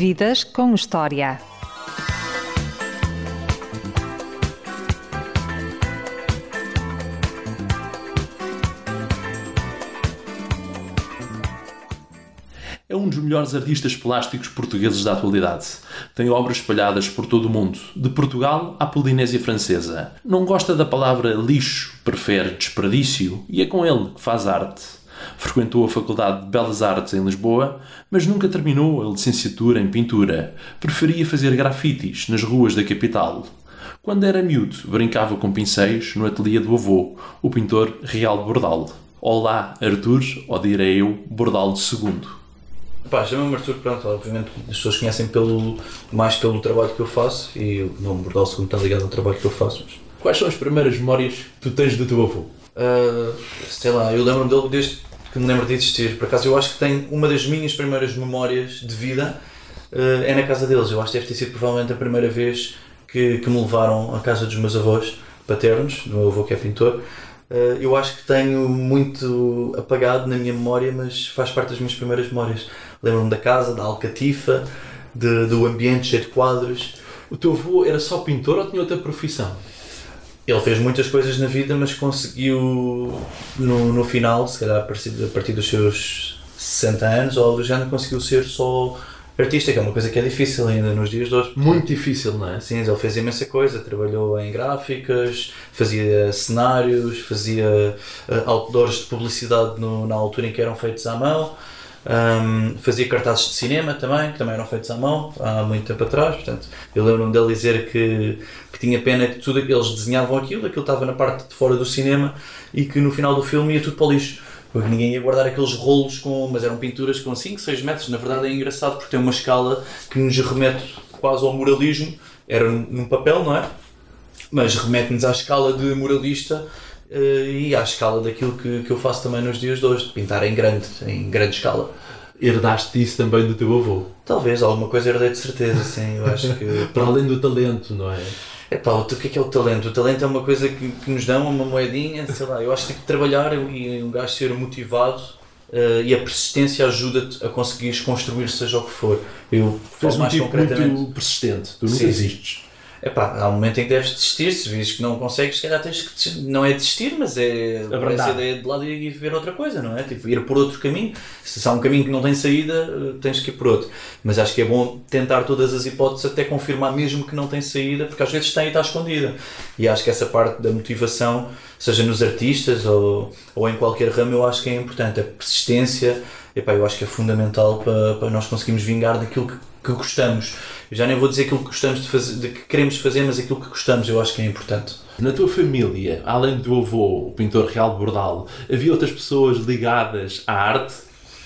Vidas com História. É um dos melhores artistas plásticos portugueses da atualidade. Tem obras espalhadas por todo o mundo, de Portugal à Polinésia Francesa. Não gosta da palavra lixo, prefere desperdício e é com ele que faz arte. Frequentou a Faculdade de Belas Artes em Lisboa, mas nunca terminou a licenciatura em pintura. Preferia fazer grafites nas ruas da capital. Quando era miúdo, brincava com pincéis no ateliê do avô, o pintor Real Bordal. Olá, Arthur, ou direi eu, Bordal II. Pá, chama-me Arthur, pronto, obviamente as pessoas conhecem pelo, mais pelo trabalho que eu faço e o nome Bordal II está ligado ao trabalho que eu faço. Mas, Quais são as primeiras memórias que tu tens do teu avô? ah, sei lá, eu lembro-me dele desde que me lembro de existir. Por acaso, eu acho que tenho uma das minhas primeiras memórias de vida ah, é na casa deles. Eu acho que deve ter sido provavelmente a primeira vez que, que me levaram à casa dos meus avós paternos, do meu avô que é pintor. Ah, eu acho que tenho muito apagado na minha memória, mas faz parte das minhas primeiras memórias. Lembro-me da casa, da alcatifa, de- do ambiente cheio de quadros. O teu avô era só pintor ou tinha outra profissão? Ele fez muitas coisas na vida, mas conseguiu no, no final, se calhar a partir, a partir dos seus 60 anos ou do género, conseguiu ser só artista, que é uma coisa que é difícil ainda nos dias de hoje. Muito difícil, não é? Sim, ele fez imensa coisa, trabalhou em gráficas, fazia cenários, fazia eh, outdoors de publicidade no- na altura em que eram feitos à mão, Ahm, fazia cartazes de cinema também, que também eram feitos à mão, há muito tempo atrás, portanto, eu lembro-me dele dizer que, que tinha pena que tudo eles desenhavam aquilo, aquilo estava na parte de fora do cinema e que no final do filme ia tudo para o lixo. Porque ninguém ia guardar aqueles rolos com. Mas eram pinturas com 5, 6 metros. Na verdade é engraçado porque tem uma escala que nos remete quase ao muralismo. Era num papel, não é? mas remete-nos à escala de muralista e à escala daquilo que, que eu faço também nos dias de hoje, de pintar em grande, em grande escala. Herdaste isso também do teu avô. Talvez alguma coisa herdei de certeza, sim. Eu acho que. Para além do talento, não é? Epá, o que é que é o talento? O talento é uma coisa que, que nos dão, uma moedinha, sei lá. Eu acho que tem que trabalhar e um gajo ser motivado eh, e a persistência ajuda-te a conseguires construir seja o que for. Eu falo mais tipo concretamente. muito persistente. Tu nunca Sim, sim. Epá, há um momento em que deves desistir, se vês que não consegues, se calhar tens que desistir. Não é desistir, mas é Abrandar. essa ideia de lado e ir ver outra coisa, não é? Tipo, ir por outro caminho. Se há um caminho que não tem saída, eh, tens que ir por outro. Mas acho que é bom tentar todas as hipóteses até confirmar mesmo que não tem saída, porque às vezes tem e está escondida. E acho que essa parte da motivação, seja nos artistas ou, ou em qualquer ramo, eu acho que é importante. A persistência, epá, eu acho que é fundamental para, para nós conseguirmos vingar daquilo que, que gostamos. Eu já nem vou dizer aquilo que gostamos de fazer, de que queremos fazer, mas aquilo que gostamos eu acho que é importante. Na tua família, além do avô, o pintor Real Bordal, havia outras pessoas ligadas à arte?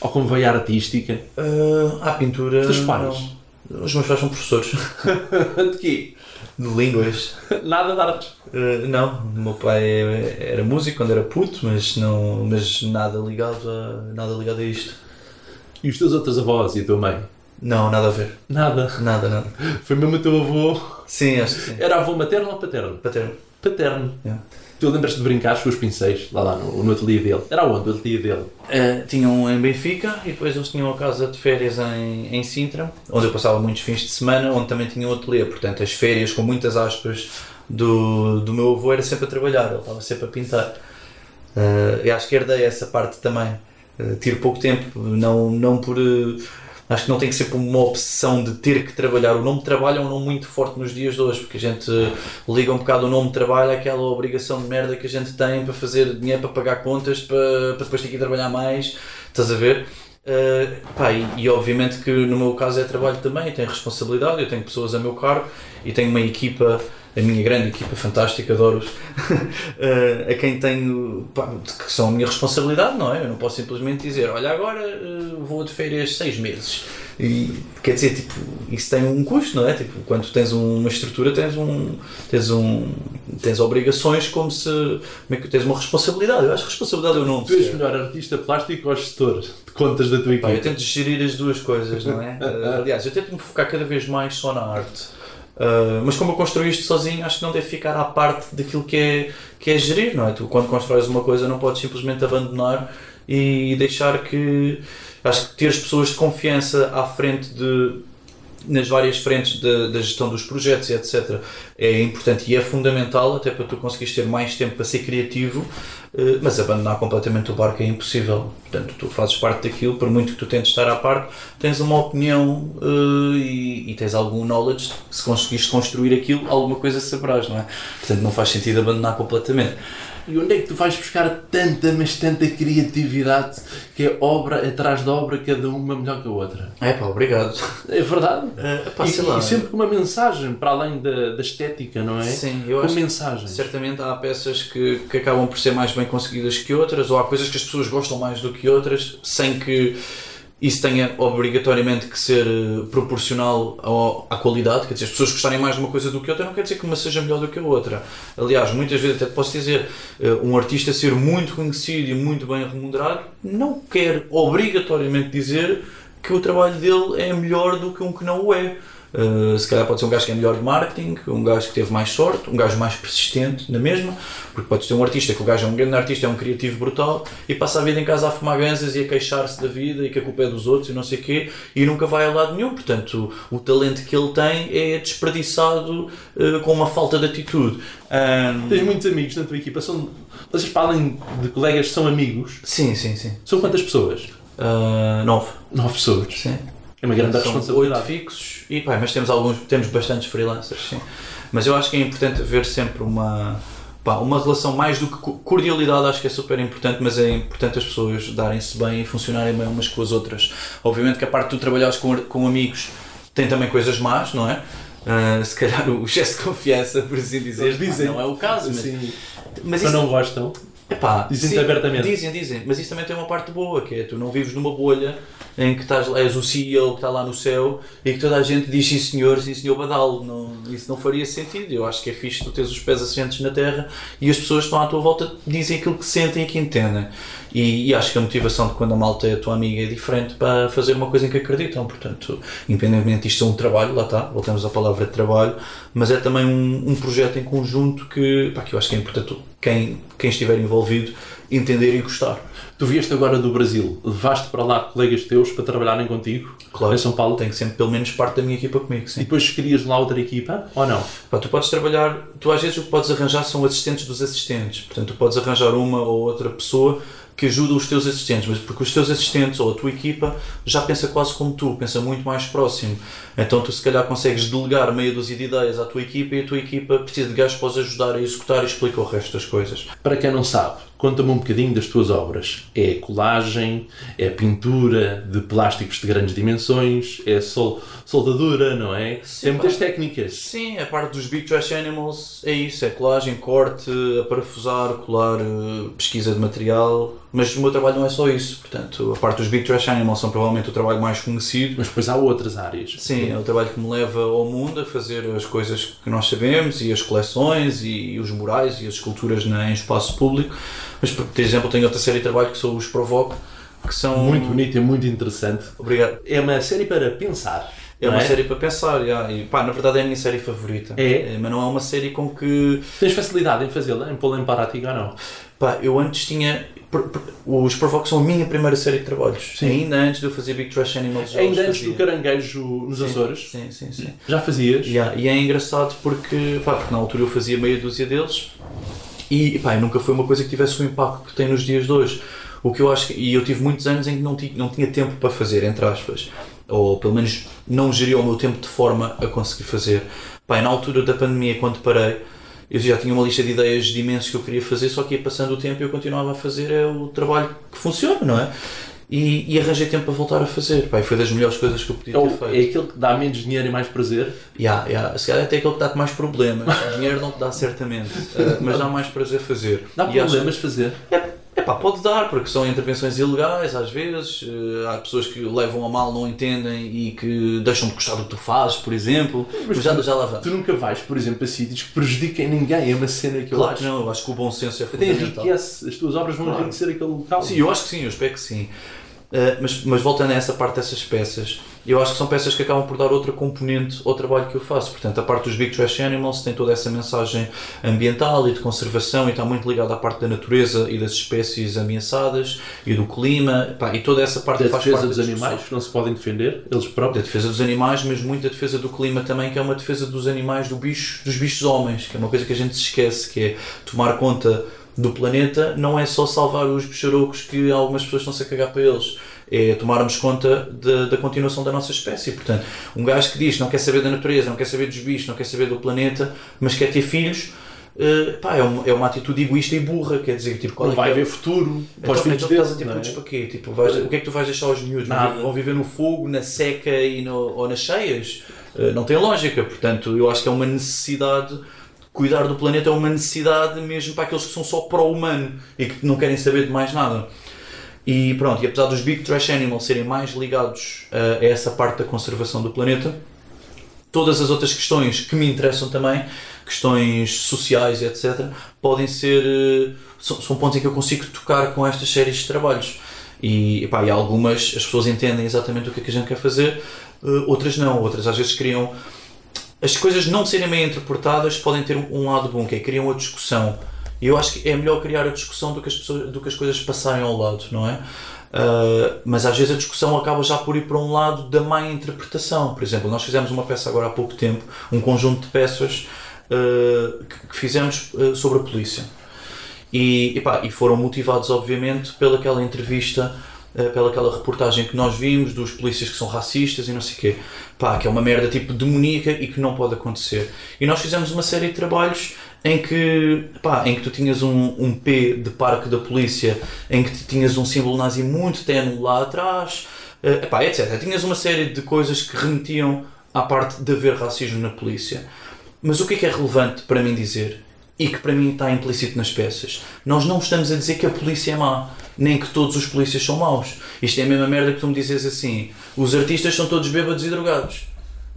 Ou como veia artística? Ah, à pintura. Os teus pais? não. Os meus pais são professores De quê? de línguas. Nada de artes. Ah, não, o meu pai era músico quando era puto, mas, não, mas nada, ligado a, nada ligado a isto. E os teus outros avós e a tua mãe? Não, nada a ver. Nada. Nada, nada. Foi mesmo o teu avô. Sim, acho que sim. Era avô materno ou paterno? Paterno. Paterno. Yeah. Tu lembras-te de brincar com os pincéis lá, lá no, no ateliê dele? Era onde o ateliê dele? Uh, tinham em Benfica e depois eles tinham a casa de férias em, em Sintra, onde eu passava muitos fins de semana, onde também tinha um ateliê. Portanto, as férias, com muitas aspas, do, do meu avô era sempre a trabalhar, ele estava sempre a pintar. Uh, eu acho que herdei essa parte também. Uh, tiro pouco tempo, não, não por. uh, acho que não tem que ser por uma obsessão de ter que trabalhar. O nome trabalho é um nome muito forte nos dias de hoje, porque a gente liga um bocado o nome trabalho àquela obrigação de merda que a gente tem para fazer dinheiro, para pagar contas, para, para depois ter que trabalhar mais. Estás a ver? Uh, pá, e, e obviamente que no meu caso é trabalho também, tenho responsabilidade, eu tenho pessoas a meu cargo e tenho uma equipa, a minha grande equipa fantástica, adoro-os, uh, a quem tenho, pá, que são a minha responsabilidade, não é? Eu não posso simplesmente dizer, olha, agora uh, vou de férias seis meses. E quer dizer, tipo, isso tem um custo, não é? Tipo, quando tens uma estrutura, tens um, tens um, tens obrigações como se, como é que tens uma responsabilidade. Eu acho que responsabilidade eu não Tu és melhor artista plástico ou gestor de contas da tua Pá, equipe? eu tento gerir as duas coisas, não é? Uh, aliás, eu tento me focar cada vez mais só na arte. Uh, mas como eu construí isto sozinho, acho que não deve ficar à parte daquilo que é, que é gerir, não é? Tu, quando constróis uma coisa, não podes simplesmente abandonar e deixar que. Acho que ter as pessoas de confiança à frente de nas várias frentes da, da gestão dos projetos e etc. É importante e é fundamental até para tu conseguires ter mais tempo para ser criativo, eh, mas abandonar completamente o barco é impossível. Portanto, tu fazes parte daquilo, por muito que tu tentes estar à parte, tens uma opinião eh, e, e tens algum knowledge, se conseguiste construir aquilo, alguma coisa saberás, não é? Portanto, não faz sentido abandonar completamente. E onde é que tu vais buscar tanta, mas tanta criatividade que é obra atrás de obra, cada uma melhor que a outra? É pá, obrigado. É verdade. É, pá, e, e sempre com uma mensagem, para além da, da estética, não é? Sim, eu com acho que mensagem. Certamente há peças que, que acabam por ser mais bem conseguidas que outras, ou há coisas que as pessoas gostam mais do que outras, sem que isso tenha obrigatoriamente que ser eh, proporcional ao- à qualidade. Quer dizer, as pessoas gostarem mais de uma coisa do que outra não quer dizer que uma seja melhor do que a outra. Aliás, muitas vezes até posso dizer, eh, um artista ser muito conhecido e muito bem remunerado não quer obrigatoriamente dizer que o trabalho dele é melhor do que um que não o é. Uh, se calhar pode ser um gajo que é melhor de marketing, um gajo que teve mais sorte, um gajo mais persistente na mesma, porque pode ser um artista que o gajo é um grande artista, é um criativo brutal e passa a vida em casa a fumar ganzas e a queixar-se da vida e que a culpa é dos outros e não sei o quê e nunca vai a lado nenhum. Portanto, o, o talento que ele tem é desperdiçado uh, com uma falta de atitude. Um, Tens muitos amigos na tua equipa. São, vocês, para além de colegas, são amigos. sim, sim, sim. São quantas pessoas? Uh, nove. Nove pessoas. Sim. É uma grande São oito responsabilidade. fixos e pá, mas temos alguns, temos bastantes freelancers, sim. Mas eu acho que é importante haver sempre uma pá, uma relação mais do que co- cordialidade, acho que é super importante, mas é importante as pessoas darem-se bem e funcionarem bem umas com as outras. Obviamente que a parte de tu trabalhares com, com amigos tem também coisas más, não é? Ah, se calhar o excesso de confiança, por assim dizer, dizem. não é o caso, mas Mas isso, não gostam. Epá, Dizem-te abertamente. Dizem, dizem. Mas isso também tem uma parte boa, que é tu não vives numa bolha em que estás, és o CEO que está lá no céu e que toda a gente diz sim senhor, sim senhor Badalo. Não, isso não faria sentido. Eu acho que é fixe tu teres os pés assentes na terra e as pessoas que estão à tua volta dizem aquilo que sentem e que entendem. E, e acho que a motivação de quando a malta é a tua amiga é diferente para fazer uma coisa em que acreditam. Portanto, independentemente disto ser um trabalho, lá está, voltamos à palavra de trabalho, mas é também um, um projeto em conjunto que, pá, que eu acho que é importante quem, quem estiver envolvido entender e gostar. Tu vieste agora do Brasil, levaste para lá colegas teus para trabalharem contigo Claro. em São Paulo Tem que sempre pelo menos parte da minha equipa comigo, e sim. depois querias lá outra equipa ou não? Pá, tu podes trabalhar, tu às vezes o que podes arranjar são assistentes dos assistentes. Portanto, tu podes arranjar uma ou outra pessoa que ajuda os teus assistentes, mas porque os teus assistentes ou a tua equipa já pensa quase como tu, pensa muito mais próximo. Então tu se calhar consegues delegar meia dúzia de ideias à tua equipa e a tua equipa precisa de gajos para os ajudar a executar e explica o resto das coisas. Para quem não sabe, conta-me um bocadinho das tuas obras. É colagem, é pintura de plásticos de grandes dimensões, é sol, soldadura, não é? Tem muitas técnicas. Sim, a parte dos Big Trash Animals é isso, é colagem, corte, parafusar, colar, eh, pesquisa de material, mas o meu trabalho não é só isso, portanto, a parte dos Big Trash Animals são provavelmente o trabalho mais conhecido. Mas depois há outras áreas. Sim, é o trabalho que me leva ao mundo a fazer as coisas que nós sabemos e as coleções e os murais e as esculturas na, em espaço público. Mas, por exemplo, tenho outra série de trabalho que são os Provoque, que são. Muito bonito e muito interessante. Obrigado. É uma série para pensar. É não uma série para pensar, e pá, na verdade é a minha série favorita. É? Mas não é uma série com que Tens facilidade em fazê-la, em pô-la em prática ou não? Pá, eu antes tinha. Os Provox são a minha primeira série de trabalhos. Sim. Ainda antes de eu fazer Big Trash Animals. Ainda antes do fazia. caranguejo nos Sim, Açores, Sim, sim, sim. já fazias? Yeah, e é engraçado porque, pá, porque na altura eu fazia meia dúzia deles e nunca foi uma coisa que tivesse o impacto que tem nos dias de hoje. O que eu acho que, e eu tive muitos anos em que não, não tinha tempo para fazer, entre aspas, ou pelo menos não geria o meu tempo de forma a conseguir fazer. Pá, na altura da pandemia, quando parei, eu já tinha uma lista de ideias de imensos que eu queria fazer, só que ia passando o tempo e eu continuava a fazer é o trabalho que funciona, não é? E, e arranjei tempo para voltar a fazer. Pá, foi das melhores coisas que eu podia É, ter o- feito. é aquele que dá menos dinheiro e mais prazer. Yeah, yeah. Se calhar até aquele que dá-te mais problemas. Dinheiro não te dá certamente, mas dá mais prazer fazer. Dá E acho- problemas fazer. É pá, pode dar, porque são intervenções ilegais às vezes. eh, há pessoas que levam a mal, não entendem e que deixam de gostar do que tu fazes, por exemplo. Mas, já, já lá vamos. Tu nunca vais, por exemplo, a sítios que prejudiquem ninguém. É uma cena que eu Claro acho. que não, eu acho que o bom senso é Até fundamental. enriquece. As tuas obras vão Claro. enriquecer aquele local. Sim, eu acho que sim, eu espero que sim. Uh, mas, mas voltando a essa parte dessas peças, eu acho que são peças que acabam por dar outra componente ao trabalho que eu faço. Portanto, a parte dos Big Trash Animals tem toda essa mensagem ambiental e de conservação e está muito ligada à parte da natureza e das espécies ameaçadas e do clima pá, e toda essa parte Da faz defesa parte dos animais, que não se podem defender, eles Da próprios. defesa dos animais, mas muito da defesa do clima também, que é uma defesa dos animais, do bicho, dos bichos homens, que é uma coisa que a gente se esquece, que é tomar conta do planeta, não é só salvar os bicharocos que algumas pessoas estão-se a cagar para eles. É tomarmos conta da, da continuação da nossa espécie. Portanto, um gajo que diz não quer saber da natureza, não quer saber dos bichos, não quer saber do planeta, mas quer ter filhos, eh, pá, é, uma, é uma atitude egoísta e burra. Quer dizer, tipo, qual é vai é- haver futuro para os então, filhos então deles. estás a ter é? para quê? Tipo, vais- o que é que tu vais deixar aos miúdos? Vão Nada. viver- Vão viver no fogo, na seca e no, ou nas cheias? Uh, não tem lógica. Portanto, eu acho que é uma necessidade. Cuidar do planeta é uma necessidade mesmo para aqueles que são só pró-humano e que não querem saber de mais nada. E pronto, e apesar dos Big Trash Animals serem mais ligados uh, a essa parte da conservação do planeta, todas as outras questões que me interessam também, questões sociais etc., podem ser. eh, São, são pontos em que eu consigo tocar com estas séries de trabalhos. E, epá, e algumas as pessoas entendem exatamente o que é que a gente quer fazer, eh, outras não. Outras às vezes criam. As coisas não serem bem interpretadas podem ter um lado bom, que é criam a discussão. E eu acho que é melhor criar a discussão do que as, pessoas, do que as coisas passarem ao lado, não é? Uh, mas às vezes a discussão acaba já por ir para um lado da má interpretação. Por exemplo, nós fizemos uma peça agora há pouco tempo, um conjunto de peças uh, que, que fizemos uh, sobre a polícia. E, epá, e foram motivados, obviamente, pelaquela entrevista, uh, pelaquela reportagem que nós vimos dos polícias que são racistas e não sei o quê. Pá, que é uma merda tipo demoníaca e que não pode acontecer. E nós fizemos uma série de trabalhos em que, pá, em que tu tinhas um, um P de parque da polícia, em que tinhas um símbolo nazi muito tenue lá atrás, eh, epá, etc. Tinhas uma série de coisas que remetiam à parte de haver racismo na polícia. Mas o que é que é relevante para mim dizer? E que para mim está implícito nas peças. Nós não estamos a dizer que a polícia é má, nem que todos os polícias são maus. Isto é a mesma merda que tu me dizes assim: os artistas são todos bêbados e drogados.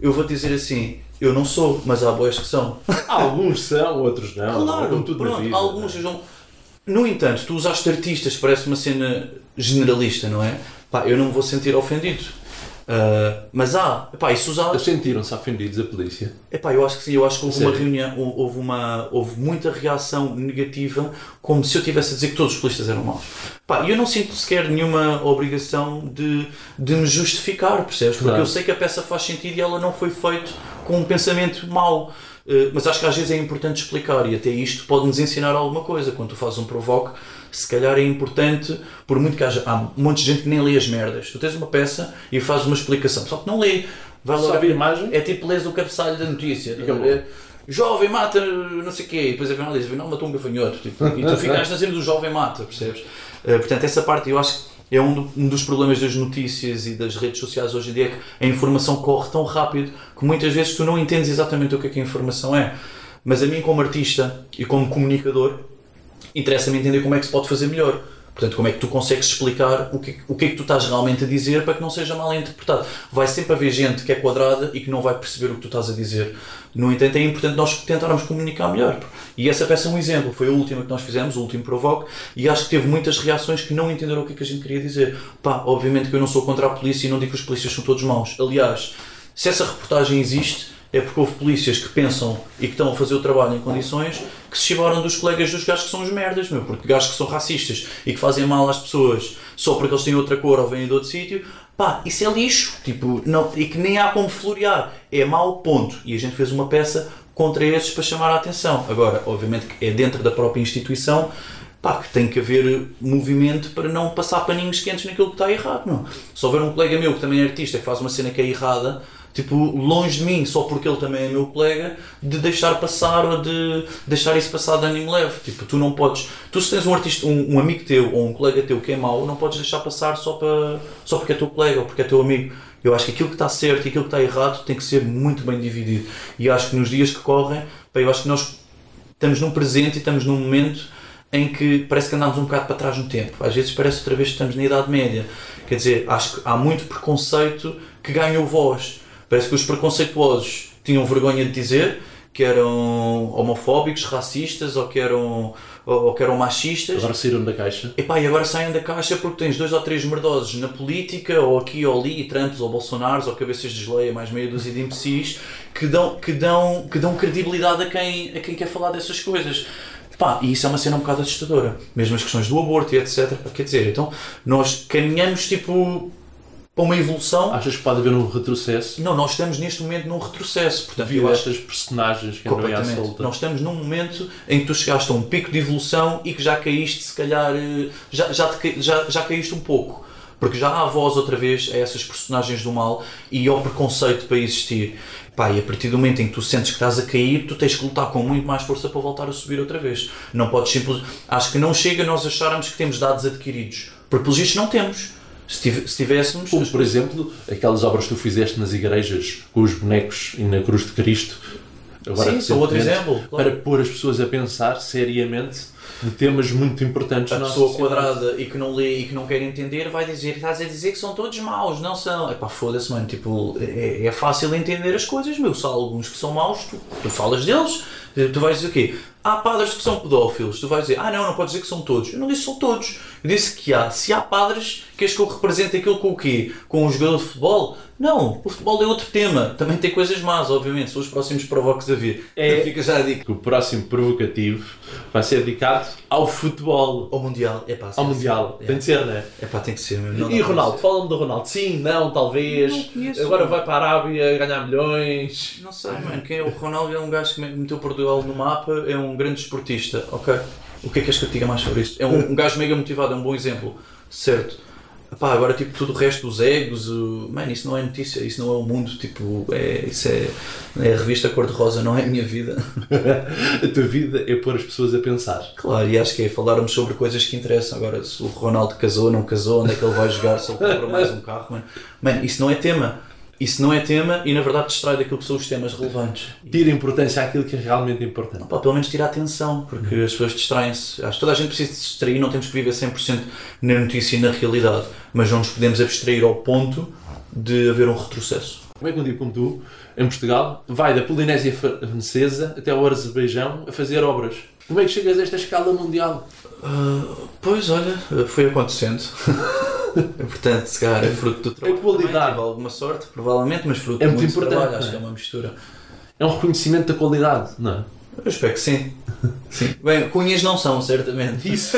Eu vou dizer assim: eu não sou, mas há boas que são. Alguns são, outros não. Claro, como tudo pronto, vida, alguns não é? No entanto, tu usaste artistas, parece uma cena generalista, não é? Pá, eu não me vou sentir ofendido. Ah, mas há, epá, isso usar. Eles sentiram-se ofendidos, a polícia. Epá, eu acho que sim, eu acho que houve uma reunião, hou- houve, uma, houve muita reação negativa, como se eu tivesse a dizer que todos os polícias eram maus. Pá, e eu não sinto sequer nenhuma obrigação de, de me justificar, percebes? Porque Claro. eu sei que a peça faz sentido e ela não foi feita com um pensamento mau. Eh, Mas acho que às vezes é importante explicar e até isto pode nos ensinar alguma coisa. Quando tu fazes um provoque, se calhar é importante, por muito que haja, há um monte de gente que nem lê as merdas. Tu tens uma peça e fazes uma explicação, só que não lê. Vai logo a imagem. é tipo lês o cabeçalho da notícia. Jovem mata não sei o quê, e depois afinal diz, afinal matou um gafanhoto. Tipo, e tu ficaste na cena do jovem mata, percebes? Eh, portanto, essa parte eu acho que é um, um dos problemas das notícias e das redes sociais hoje em dia, é que a informação corre tão rápido que muitas vezes tu não entendes exatamente o que é que a informação é. Mas a mim, como artista e como comunicador, interessa-me entender como é que se pode fazer melhor. Portanto, como é que tu consegues explicar o que, o que é que tu estás realmente a dizer para que não seja mal interpretado. Vai sempre haver gente que é quadrada e que não vai perceber o que tu estás a dizer. No entanto, é importante nós tentarmos comunicar melhor. E essa peça é um exemplo. Foi a última que nós fizemos, o último Provoque, e acho que teve muitas reações que não entenderam o que é que a gente queria dizer. Pá, obviamente que eu não sou contra a polícia e não digo que os polícias são todos maus. Aliás, se essa reportagem existe, é porque houve polícias que pensam e que estão a fazer o trabalho em condições que se chibaram dos colegas dos gajos que são os merdas, meu, porque gajos que são racistas e que fazem mal às pessoas só porque eles têm outra cor ou vêm de outro sítio, pá, isso é lixo, tipo, não, e que nem há como florear, é mau ponto. E a gente fez uma peça contra esses para chamar a atenção. Agora, obviamente que é dentro da própria instituição, pá, que tem que haver movimento para não passar paninhos quentes naquilo que está errado, não. Se houver um colega meu que também é artista que faz uma cena que é errada, tipo, longe de mim, só porque ele também é meu colega, de deixar passar ou de deixar isso passar de ânimo leve. Tipo, tu não podes. Tu, se tens um artista, um, um amigo teu ou um colega teu que é mau, não podes deixar passar só, para, só porque é teu colega ou porque é teu amigo. Eu acho que aquilo que está certo e aquilo que está errado tem que ser muito bem dividido. E acho que nos dias que correm, pá, eu acho que nós estamos num presente e estamos num momento em que parece que andamos um bocado para trás no tempo. Às vezes parece outra vez que estamos na Idade Média. Quer dizer, acho que há muito preconceito que ganhou voz. Parece que os preconceituosos tinham vergonha de dizer que eram homofóbicos, racistas ou que eram, ou, ou que eram machistas. Agora saíram da caixa. Epá, e agora saem da caixa porque tens dois ou três merdosos na política, ou aqui ou ali, Trumps ou Bolsonaros, ou cabeças de geleia, mais meia dúzia de imbecis, que dão, que dão, que dão credibilidade a quem, a quem quer falar dessas coisas. Pá, e isso é uma cena um bocado assustadora. Mesmo as questões do aborto e etc. Quer dizer, então nós caminhamos tipo para uma evolução. Achas que pode haver um retrocesso? Não, nós estamos neste momento num retrocesso. Portanto, Devido a estas personagens que andam à solta. Nós estamos num momento em que tu chegaste a um pico de evolução e que já caíste, se calhar, eh, já, já, te já, já caíste um pouco. Porque já há voz outra vez a essas personagens do mal e ao preconceito para existir. Pá, e a partir do momento em que tu sentes que estás a cair, tu tens que lutar com muito mais força para voltar a subir outra vez. Não podes simplesmente. Acho que não chega nós acharmos que temos dados adquiridos. Porque pelos vistos não temos. Se, tivéssemos. Como, por exemplo, aquelas obras que tu fizeste nas igrejas com os bonecos e na cruz de Cristo. Agora, Sim, outro exemplo, claro. Para pôr as pessoas a pensar seriamente de temas muito importantes a pessoa quadrada e que não lê e que não quer entender vai dizer, estás a dizer que são todos maus, não são. Epá, foda-se, mano, tipo, é, é fácil entender as coisas, meu, há alguns que são maus, tu, tu falas deles, tu vais dizer o quê? Há padres que são pedófilos, tu vais dizer, ah não, não podes dizer que são todos. Eu não disse que são todos, eu disse que há, se há padres, queres que eu represente aquilo com o quê? Com um jogador de futebol? Não, o futebol é outro tema, também tem coisas más, obviamente, são os próximos provocos a vir. É. Fica já a dica. Que o próximo provocativo vai ser dedicado ao futebol, Ao Mundial, é pá, ao Mundial. Tem de ser, não é? É pá, tem que ser mesmo. não e dá para Ronaldo? Fala-me do Ronaldo. Sim, não, talvez. Não conheço. Agora vai para a Arábia ganhar milhões. Não sei, mano. Quem é o Ronaldo é um gajo que meteu Portugal no mapa, é um grande esportista, ok? O que é que és que eu te diga mais sobre isto? É um, um gajo mega motivado, é um bom exemplo, certo? Epá, agora, tipo, tudo o resto, os egos, o... mano, isso não é notícia, isso não é o mundo, tipo, é, isso é, é a revista Cor-de-Rosa, não é a minha vida. A tua vida é pôr as pessoas a pensar. Claro, e acho que é falarmos sobre coisas que interessam. Agora, se o Ronaldo casou, não casou, onde é que ele vai jogar, se ele compra mais um carro, mano. Mano, isso não é tema. Isso não é tema e, na verdade, distrai daquilo que são os temas relevantes. Tira importância àquilo que é realmente importante. Pá, pelo menos tirar atenção, porque as pessoas distraem-se. Acho que toda a gente precisa se distrair, não temos que viver 100% na notícia e na realidade, mas não nos podemos abstrair ao ponto de haver um retrocesso. Como é que um tipo como tu, em Portugal, vai da Polinésia Francesa até ao Azerbaijão a fazer obras? Como é que chegas a esta escala mundial? Ah, pois, olha, foi acontecendo. Portanto, se calhar é fruto do trabalho. qualidade. Também tive alguma sorte, provavelmente, mas fruto É muito muito importante, trabalho. Acho é? que é uma mistura. É um reconhecimento da qualidade, não é? Eu espero que sim. sim. Bem, cunhas não são, certamente. Isso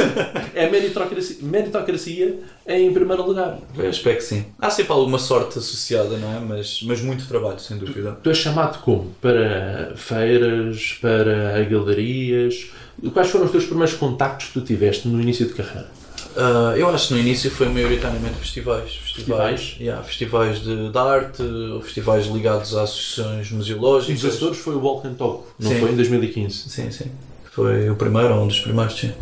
é meritocracia, meritocracia em primeiro lugar. Eu espero que sim. Há sempre alguma sorte associada, não é? Mas, mas muito trabalho, sem dúvida. Tu és chamado como? Para feiras, para galerias? Quais foram os teus primeiros contactos que tu tiveste no início de carreira? Ah, eu acho que no início foi maioritariamente festivais. Festivais? Festivais, yeah, festivais de, de arte, festivais ligados a associações Os museológicas. Açores foi o Walk and Talk, não Sim. foi? Em 2015. Sim, sim. Foi o primeiro, ou um dos primeiros, sim.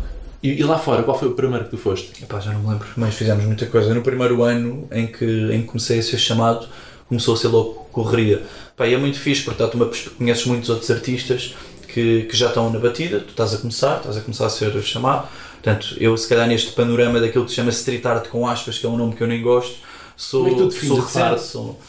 E, e lá fora, qual foi o primeiro que tu foste? Epá, já não me lembro, mas fizemos muita coisa. No primeiro ano em que, em que comecei a ser chamado, começou a ser logo correria. Pá, e é muito fixe, porque tu uma conheces muitos outros artistas que, que já estão na batida, tu estás a começar, estás a começar a ser chamado. Portanto, eu se calhar neste panorama daquilo que se chama street art com aspas, que é um nome que eu nem gosto, sou, Como é que tu sou arte? Sou,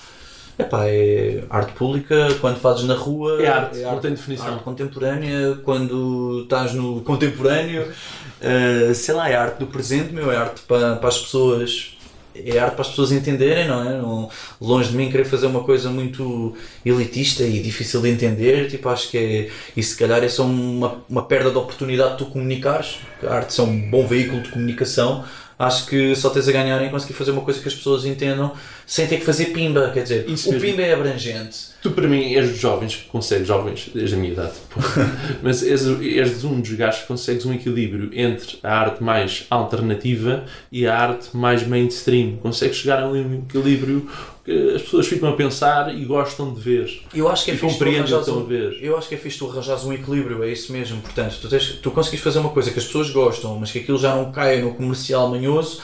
epá, é arte pública, quando fazes na rua. É arte, não tem definição. Arte contemporânea, quando estás no contemporâneo, eh, sei lá, é arte do presente, meu, é arte para, para as pessoas. É arte para as pessoas entenderem, não é? Não, longe de mim querer fazer uma coisa muito elitista e difícil de entender, tipo, acho que é. E se calhar é só uma, uma perda de oportunidade de tu comunicares. A arte é um bom veículo de comunicação. Acho que só tens a ganhar em conseguir fazer uma coisa que as pessoas entendam sem ter que fazer pimba. Quer dizer, Isso o mesmo. pimba é abrangente. Tu, para mim, és dos jovens que consegues, jovens, desde a minha idade, mas és, és um dos gajos que consegues um equilíbrio entre a arte mais alternativa e a arte mais mainstream. Consegues chegar a um equilíbrio que as pessoas ficam a pensar e gostam de ver. Eu acho que é E fixe tu arranjares um, eu acho que é fixe tu arranjares um equilíbrio, é isso mesmo. Portanto, tu, tens, tu conseguis fazer uma coisa que as pessoas gostam, mas que aquilo já não caia no comercial manhoso.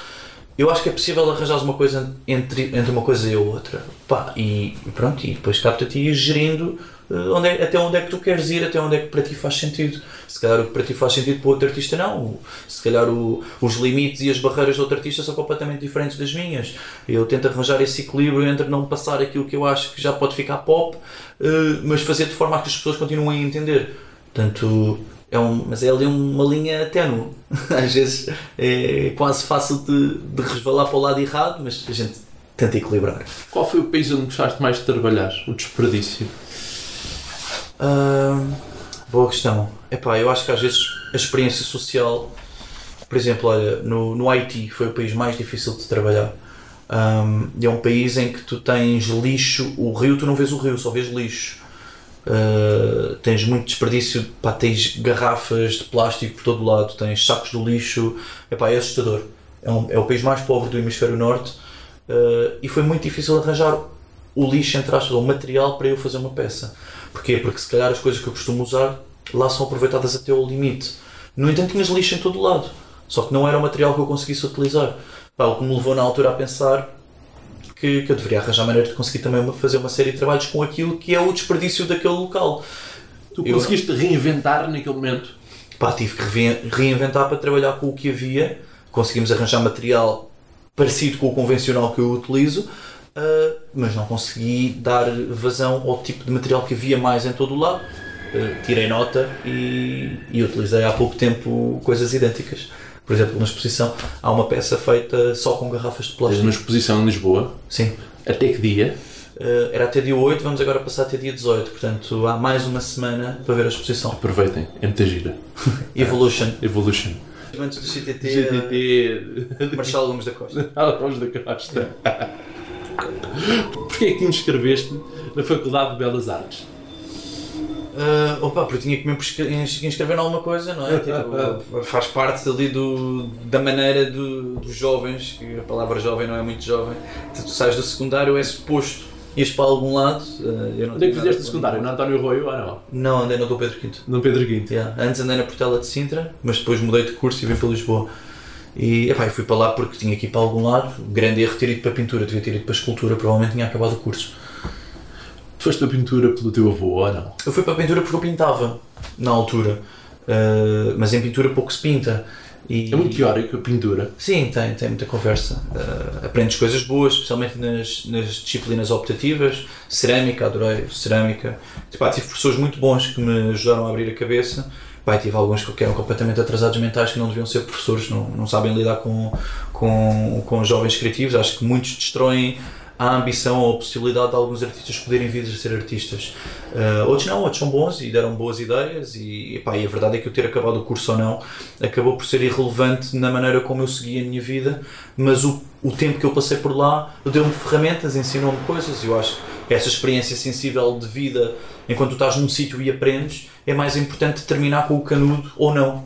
Eu acho que é possível arranjar uma coisa entre, entre uma coisa e outra. Pá, e, pronto, e depois capta-te e ir gerindo uh, onde é, até onde é que tu queres ir, até onde é que para ti faz sentido. Se calhar o que para ti faz sentido para o outro artista não. Se calhar o, os limites e as barreiras do outro artista são completamente diferentes das minhas. Eu tento arranjar esse equilíbrio entre não passar aquilo que eu acho que já pode ficar pop, uh, mas fazer de forma a que as pessoas continuem a entender. Portanto, é um, mas é ali uma linha ténue. Às vezes é quase fácil de, de resvalar para o lado errado, mas a gente tenta equilibrar. Qual foi o país onde gostaste mais de trabalhar? O desperdício? Uh, boa questão. Epá, eu acho que às vezes a experiência social, por exemplo, olha, no, no Haiti foi o país mais difícil de trabalhar. Um, é um país em que tu tens lixo, o rio, tu não vês o rio, só vês lixo. Uh, tens muito desperdício, pá, tens garrafas de plástico por todo lado, tens sacos de lixo, epá, é assustador. É, um, é o país mais pobre do hemisfério norte uh, e foi muito difícil arranjar o lixo, entre aspas, o material para eu fazer uma peça. Porquê? Porque se calhar as coisas que eu costumo usar lá são aproveitadas até ao limite. No entanto, tinhas lixo em todo lado, só que não era o material que eu conseguisse utilizar. Pá, o que me levou na altura a pensar que, que eu deveria arranjar maneira de conseguir também fazer uma série de trabalhos com aquilo que é o desperdício daquele local. Tu conseguiste eu, reinventar naquele momento? Pá, tive que reinventar para trabalhar com o que havia. Conseguimos arranjar material parecido com o convencional que eu utilizo, uh, mas não consegui dar vazão ao tipo de material que havia mais em todo o lado. Uh, tirei nota e, e utilizei há pouco tempo coisas idênticas. Por exemplo, na exposição há uma peça feita só com garrafas de plástico. Na exposição em Lisboa? Sim. Até que dia? Uh, era até dia 8, vamos agora passar até dia 18. Portanto, há mais uma semana para ver a exposição. Aproveitem, é muita gira. Evolution. Evolution. Antes do CTT, GTT. Marcelo Gomes da Costa. Gomes da Costa. Porquê é que te inscreveste na Faculdade de Belas Artes? Uh, opa, porque tinha que me inscrever em alguma coisa, não é? Tipo, faz parte ali do, da maneira do, dos jovens, que a palavra jovem não é muito jovem. Tu, tu sais do secundário, é suposto ires para algum lado. Uh, eu não Onde é que fizeste o secundário? No António Roio ou não? Não, andei no Dom Pedro V. No Pedro V. Yeah. Antes andei na Portela de Sintra, mas depois mudei de curso e vim para Lisboa. E epá, eu fui para lá porque tinha que ir para algum lado. Grande erro ter ido para pintura, devia ter ido para a escultura, provavelmente tinha acabado o curso. Foste para a pintura pelo teu avô ou não? Eu fui para a pintura porque eu pintava na altura, uh, mas em pintura pouco se pinta. E... É muito teórico a pintura. Sim, tem, tem muita conversa. Uh, aprendes coisas boas, especialmente nas, nas disciplinas optativas. Cerâmica, adorei cerâmica. Tipo, tive professores muito bons que me ajudaram a abrir a cabeça. Pai, tive alguns que eram completamente atrasados mentais que não deviam ser professores, não, não sabem lidar com, com, com jovens criativos. Acho que muitos destroem a ambição ou a possibilidade de alguns artistas poderem vir a ser artistas. Uh, outros não, outros são bons e deram boas ideias e, epá, e a verdade é que eu ter acabado o curso ou não acabou por ser irrelevante na maneira como eu segui a minha vida, mas o, o tempo que eu passei por lá deu-me ferramentas, ensinou-me coisas e eu acho que essa experiência sensível de vida enquanto estás num sítio e aprendes é mais importante terminar com o canudo ou não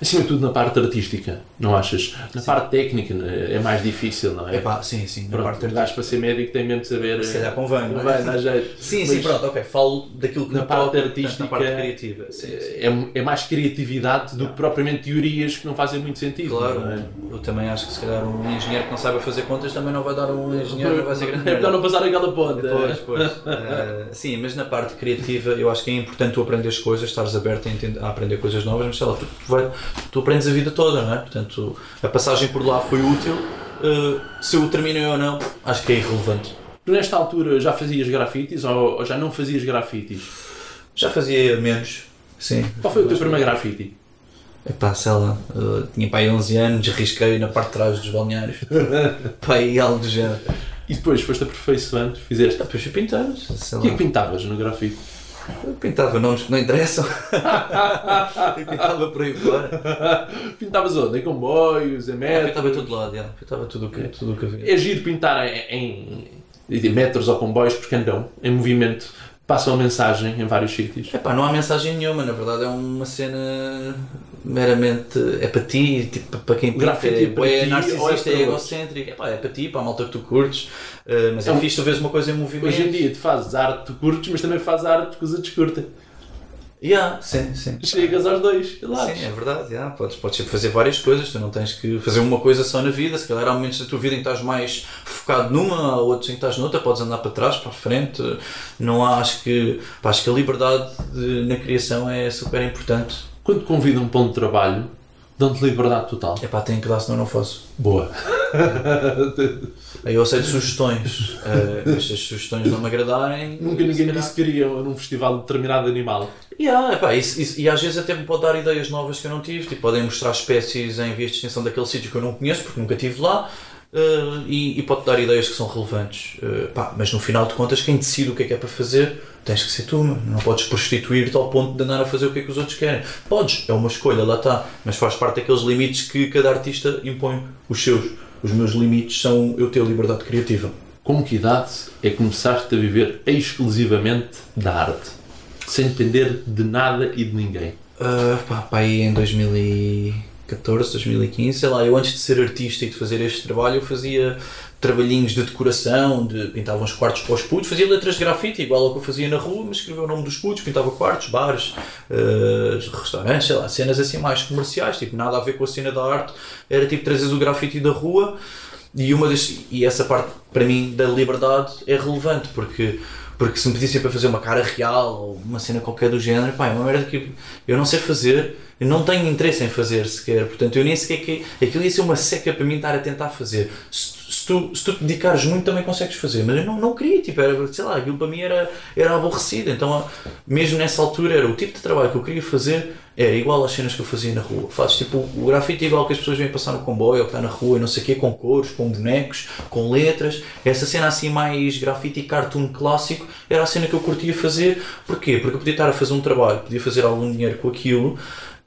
acima de tudo na parte artística, não achas? Na sim. parte técnica né, é mais difícil, não é? É pá, sim, sim. Na Pronto, parte artística. para ser médico tem mesmo de saber. Se calhar convém, não é? Vai, jeito. Sim, sim, pronto, ok. Falo daquilo que na parte artística. Na parte criativa. Sim, sim. É, é mais criatividade do que propriamente teorias que não fazem muito sentido. Claro, é? eu também acho que se calhar um engenheiro que não saiba fazer contas também não vai dar um engenheiro que vai ser grande. É melhor não passar aquela ponta. Pois, pois. uh, sim, mas na parte criativa eu acho que é importante tu aprender as coisas, estares aberto a, entender, a aprender coisas novas, mas sei lá, tu, tu, vai, tu aprendes a vida vida toda, não é? Portanto, a passagem por lá foi útil. Uh, se eu terminei ou não, acho que é irrelevante. Tu, nesta altura, já fazias grafites ou, ou já não fazias grafites? Já fazia menos, sim. Qual foi o teu primeiro grafite? Epá, sei lá, uh, tinha pai 11 anos, risquei na parte de trás dos balneários. pai, algo do género. E depois foste aperfeiçoando, fizeste? Depois fui pintar. O que é que pintavas no grafite? Eu pintava nomes que não interessam. pintava por aí fora. Pintavas onde? Em comboios, em metros? pintava em todo lado, yeah. pintava tudo o que, tudo que havia. É giro pintar em, em metros ou comboios porque andam em movimento passam a mensagem em vários sítios. Epá, não há mensagem nenhuma, na verdade é uma cena meramente é para ti, tipo, para quem pinta, é, é, para é ti, narcisista, é, é egocêntrico, Epá, é para ti, para a malta que tu curtes, uh, mas é, é fixe tu vês uma coisa em movimento. Hoje em dia tu fazes arte, tu curtes, mas também fazes arte que os outros curtem. Yeah, sim, sim. Chegas aos dois lados. Sim, é verdade. Yeah. Podes, podes sempre fazer várias coisas, tu não tens que fazer uma coisa só na vida. Se calhar há momentos da tua vida em que estás mais focado numa, há outros em que estás noutra, podes andar para trás, para a frente. Não há, acho que, pá, acho que a liberdade de- na criação é super importante. Quando te convidam para um trabalho, dão-te liberdade total. É pá, tenho que dar, senão não faço. Boa. Aí eu aceito sugestões, se as sugestões não me agradarem. Nunca ninguém calhar- disse que queria num festival de determinado animal. Yeah, epá, isso- isso- e às vezes até me pode dar ideias novas que eu não tive, tipo, podem mostrar espécies em vias de extinção daquele sítio que eu não conheço porque nunca estive lá eh, e, e pode dar ideias que são relevantes. Eh, pá, mas no final de contas, quem decide o que é que é para fazer tens que ser tu, não podes prostituir-te ao ponto de andar a fazer o que é que os outros querem. Podes, é uma escolha, lá está, mas faz parte daqueles limites que cada artista impõe, os seus. Os meus limites são eu ter liberdade criativa. Com que idade é que começaste a viver exclusivamente da arte? Sem depender de nada e de ninguém. Uh, pá, pá, aí em 2014, 2015, sei lá, eu antes de ser artista e de fazer este trabalho, eu fazia trabalhinhos de decoração, de, pintava uns quartos para os putos, fazia letras de grafite, igual ao que eu fazia na rua, mas escrevia o nome dos putos, pintava quartos, bares, uh, restaurantes, sei lá, cenas assim mais comerciais, tipo, nada a ver com a cena da arte, era tipo trazer o grafite da rua e, uma das, e essa parte, para mim, da liberdade é relevante, porque, porque se me pedissem para fazer uma cara real ou uma cena qualquer do género, pá, é uma merda que eu não sei fazer, eu não tenho interesse em fazer sequer, portanto, eu nem sequer que aquilo ia ser uma seca para mim estar a tentar fazer. Se, se tu, se tu te dedicares muito, também consegues fazer, mas eu não, não queria, tipo, era, sei lá, aquilo para mim era, era aborrecido, então, mesmo nessa altura, era o tipo de trabalho que eu queria fazer era igual às cenas que eu fazia na rua. Fazes tipo o grafite igual que as pessoas vêm passar no comboio ou que está na rua e não sei o quê, com cores, com bonecos, com letras. Essa cena assim mais grafite e cartoon clássico era a cena que eu curtia fazer. Porquê? Porque eu podia estar a fazer um trabalho, podia fazer algum dinheiro com aquilo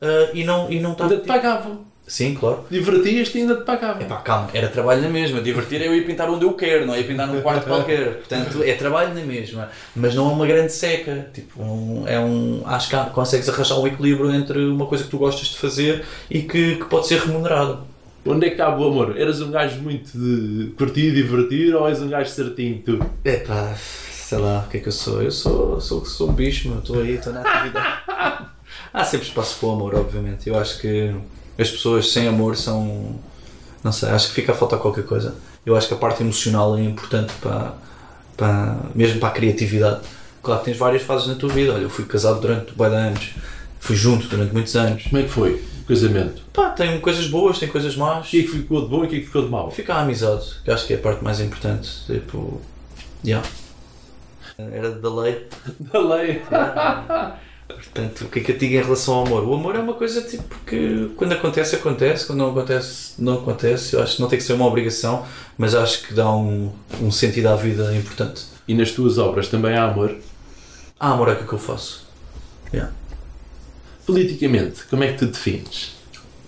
ah, e não e não estar. Ainda te pagavam. Sim, claro. Divertias-te e ainda te pagavam. Epá, calma, era trabalho na mesma. Divertir é eu ir pintar onde eu quero, não é ir pintar num quarto qualquer. Portanto, é trabalho na mesma. Mas não é uma grande seca. Tipo, um- é um. Acho que há- consegues arranjar um equilíbrio entre uma coisa que tu gostas de fazer e que, que pode ser remunerado. Onde é que cabe o amor? Eras um gajo muito de curtir e divertir ou és um gajo certinho tu? Epá, sei lá, o que é que eu sou? Eu sou, sou, sou um bicho, meu. Estou aí, estou na atividade. Há sempre espaço para o amor, obviamente. Eu acho que as pessoas sem amor são. Não sei, acho que fica a faltar qualquer coisa. Eu acho que a parte emocional é importante para, para mesmo para a criatividade. Claro que tens várias fases na tua vida. Olha, eu fui casado durante de anos, fui junto durante muitos anos. Como é que foi o casamento? Pá, tem coisas boas, tem coisas más. O que é que ficou de bom e o que é que ficou de mau? Fica a amizade, que acho que é a parte mais importante. Tipo, yeah. Era da lei. Da lei. Portanto, o que é que eu digo em relação ao amor? O amor é uma coisa tipo que quando acontece, acontece, quando não acontece, não acontece. Eu acho que não tem que ser uma obrigação, mas acho que dá um, um sentido à vida importante. E nas tuas obras também há amor? Há amor é aquilo que eu faço. Yeah. Politicamente, como é que te defines?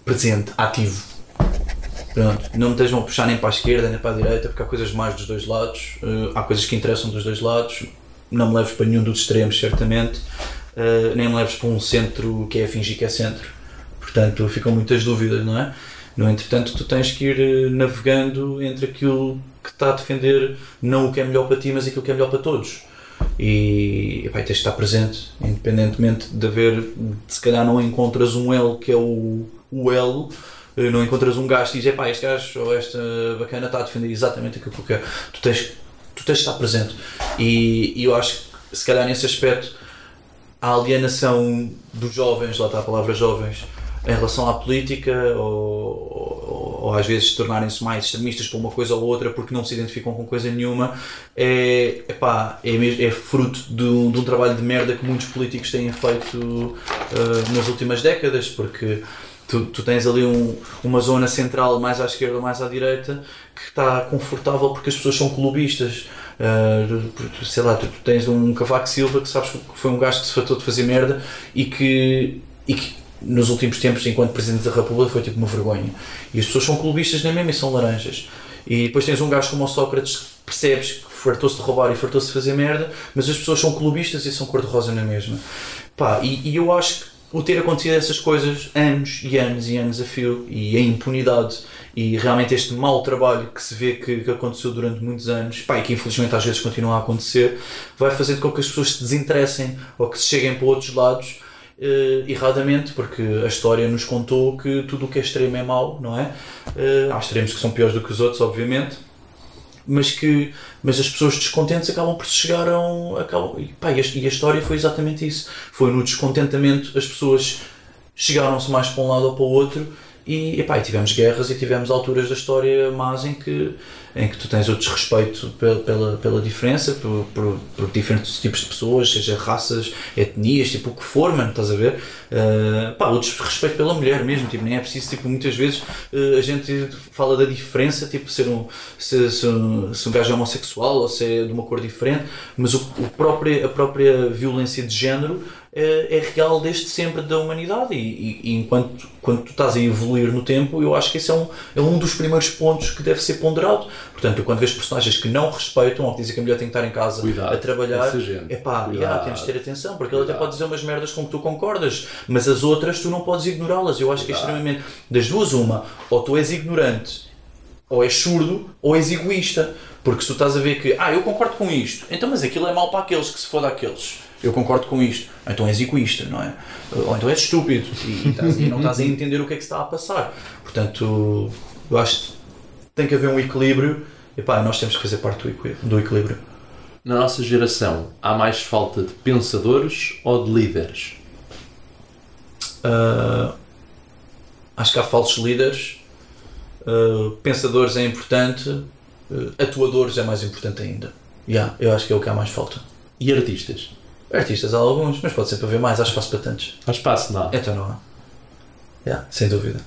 Presente, ativo. Pronto, não me estejam a puxar nem para a esquerda nem para a direita, porque há coisas mais dos dois lados, eh, há coisas que interessam dos dois lados. Não me leves para nenhum dos extremos, certamente, eh, nem me leves para um centro que é fingir que é centro. Portanto, ficam muitas dúvidas, não é? No entretanto, tu tens que ir eh, navegando entre aquilo que está a defender, não o que é melhor para ti, mas aquilo que é melhor para todos. E epá, tens de estar presente, independentemente de haver, se calhar não encontras um L que é o, o eh, não encontras um gajo que diz, este gajo ou esta bacana está a defender exatamente aquilo que eu quero. Tu tens, tu tens de estar presente. E, e eu acho que, se calhar, nesse aspecto, a alienação dos jovens, lá está a palavra jovens, em relação à política, ou, ou, ou às vezes tornarem-se mais extremistas para uma coisa ou outra porque não se identificam com coisa nenhuma, é, epá, é, é fruto de um, de um trabalho de merda que muitos políticos têm feito eh, nas últimas décadas, porque tu, tu tens ali um- uma zona central mais à esquerda ou mais à direita que está confortável porque as pessoas são clubistas. Uh, sei lá, tu, tu tens um Cavaco Silva que sabes que foi um gajo que se fatou de fazer merda e que, e que nos últimos tempos, enquanto Presidente da República, foi tipo uma vergonha. E as pessoas são clubistas nem mesmo e são laranjas. E depois tens um gajo como o Sócrates que percebes que fartou-se de roubar e fartou-se de fazer merda, mas as pessoas são clubistas e são cor-de-rosa na mesma. Pá, e, e eu acho que o ter acontecido essas coisas anos e anos e anos a fio e a impunidade e realmente este mau trabalho que se vê que, que aconteceu durante muitos anos pá, e que infelizmente às vezes continua a acontecer vai fazer com que as pessoas se desinteressem ou que se cheguem para outros lados eh, erradamente, porque a história nos contou que tudo o que é extremo é mau, não é? Eh, há extremos que são piores do que os outros, obviamente, mas que mas as pessoas descontentes acabam por chegar a um. Acabam, e, pá, e, a, e a história foi exatamente isso. Foi no descontentamento as pessoas chegaram-se mais para um lado ou para o outro e, epá, e tivemos guerras e tivemos alturas da história más em que, em que tu tens o desrespeito pela, pela, pela diferença, por, por, por, diferentes tipos de pessoas, seja raças, etnias, tipo o que for, mano, estás a ver? Uh, pá, o desrespeito pela mulher mesmo, tipo, nem é preciso, tipo, muitas vezes uh, a gente fala da diferença, tipo, ser um, se, se, se um gajo é homossexual ou se é de uma cor diferente, mas o, o próprio, a própria violência de género é, é real desde sempre da humanidade. E, e, e, enquanto quando tu estás a evoluir no tempo eu acho que esse é um, é um dos primeiros pontos que deve ser ponderado. Portanto quando vês personagens que não respeitam ou que dizem que a mulher tem que estar em casa Cuidado, a trabalhar é pá, yeah, tens de ter atenção porque ele até pode dizer umas merdas com que tu concordas mas as outras tu não podes ignorá-las. Eu acho que é extremamente das duas uma ou tu és ignorante ou és surdo ou és egoísta. Porque se tu estás a ver que ah eu concordo com isto então mas aquilo é mal para aqueles que se for daqueles eu concordo com isto. Então és egoísta, não é? Ou então és estúpido e, e, e não estás a entender o que é que se está a passar. Portanto, eu acho que tem que haver um equilíbrio e pá, nós temos que fazer parte do equilíbrio. Na nossa geração, há mais falta de pensadores ou de líderes? Uh, acho que há falsos líderes. Uh, pensadores é importante, uh, atuadores é mais importante ainda. Yeah, eu acho que é o que há mais falta. E artistas? Artistas há alguns, mas pode sempre haver mais, há espaço para tantos. Há espaço, não? Então não há. Yeah, sem dúvida.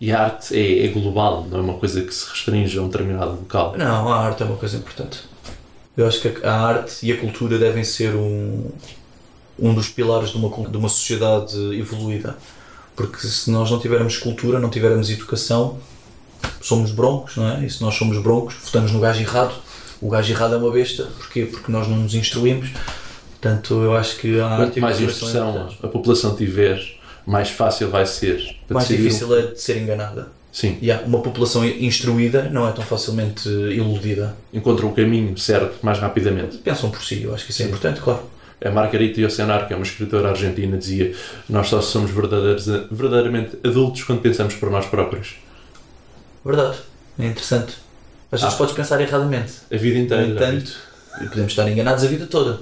E a arte é, é, global, não é uma coisa que se restringe a um determinado local? Não, a arte é uma coisa importante. Eu acho que a arte e a cultura devem ser um, um dos pilares de uma, de uma sociedade evoluída. Porque se nós não tivermos cultura, não tivermos educação, somos broncos, não é? E se nós somos broncos, votamos no gajo errado. O gajo errado é uma besta. Porquê? Porque nós não nos instruímos Portanto, eu acho que há Quanto mais instrução a população tiver, mais fácil vai ser. Mais difícil é de ser enganada. Sim. E uma população instruída não é tão facilmente iludida. Encontra o caminho certo mais rapidamente. Pensam por si, eu acho que isso é importante, claro. A Margarita Yosenar, que é uma escritora argentina, dizia nós só somos verdadeiramente adultos quando pensamos por nós próprios. Verdade. É interessante. Às vezes ah, podes pensar erradamente. A vida inteira. No entanto, podemos estar enganados a vida toda.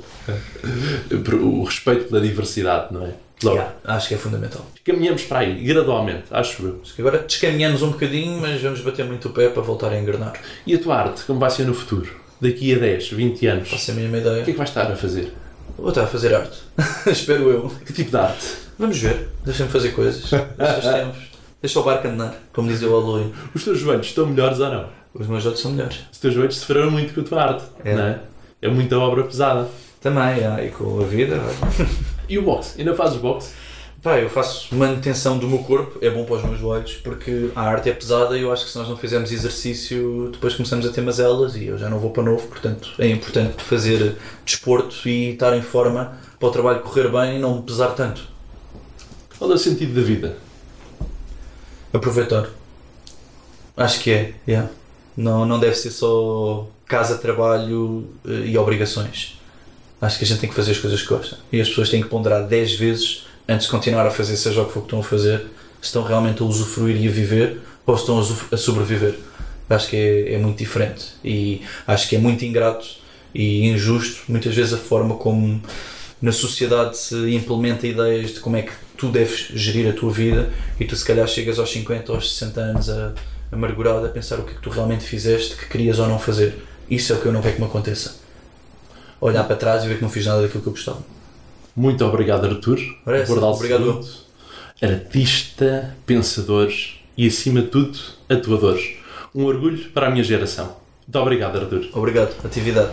O respeito pela diversidade, não é? Logo. Yeah, acho que é fundamental. Caminhamos para aí, gradualmente, acho eu. Acho que agora descaminhamos um bocadinho, mas vamos bater muito o pé para voltar a engrenar. E a tua arte, como vai ser no futuro? Daqui a 10, 20 anos? Faço a mínima ideia. O que é que vais estar a fazer? Vou estar a fazer arte. Espero eu. Que tipo de arte? Vamos ver. Deixa-me fazer coisas. Deixa, Deixa o barco andar, como dizia o Aloy. Os teus joelhos estão melhores ou não? Os meus joelhos são melhores. Os teus joelhos sofreram muito com a tua arte, é. não é? É muita obra pesada. Também, e com a vida. e o boxe? Ainda fazes boxe? Pá, eu faço manutenção do meu corpo, é bom para os meus joelhos, porque a arte é pesada e eu acho que se nós não fizermos exercício, depois começamos a ter mazelas e eu já não vou para novo, portanto é importante fazer desporto e estar em forma para o trabalho correr bem e não me pesar tanto. Qual é o sentido da vida? Aproveitar. Acho que é, yeah. não, não deve ser só casa, trabalho eh, e obrigações. Acho que a gente tem que fazer as coisas que gosta. E as pessoas têm que ponderar 10 vezes antes de continuar a fazer, seja o que for que estão a fazer, se estão realmente a usufruir e a viver ou se estão a sobreviver. Acho que é, é muito diferente e acho que é muito ingrato e injusto muitas vezes a forma como na sociedade se implementa ideias de como é que tu deves gerir a tua vida e tu se calhar chegas aos 50 ou aos 60 anos a, amargurado a pensar o que é que tu realmente fizeste, que querias ou não fazer. Isso é o que eu não quero que me aconteça. Olhar para trás e ver que não fiz nada daquilo que eu gostava. Muito obrigado, Arthur. Parece, obrigado. Segundo, artista, pensador e, acima de tudo, atuador. Um orgulho para a minha geração. Muito obrigado, Arthur. Obrigado. Atividade.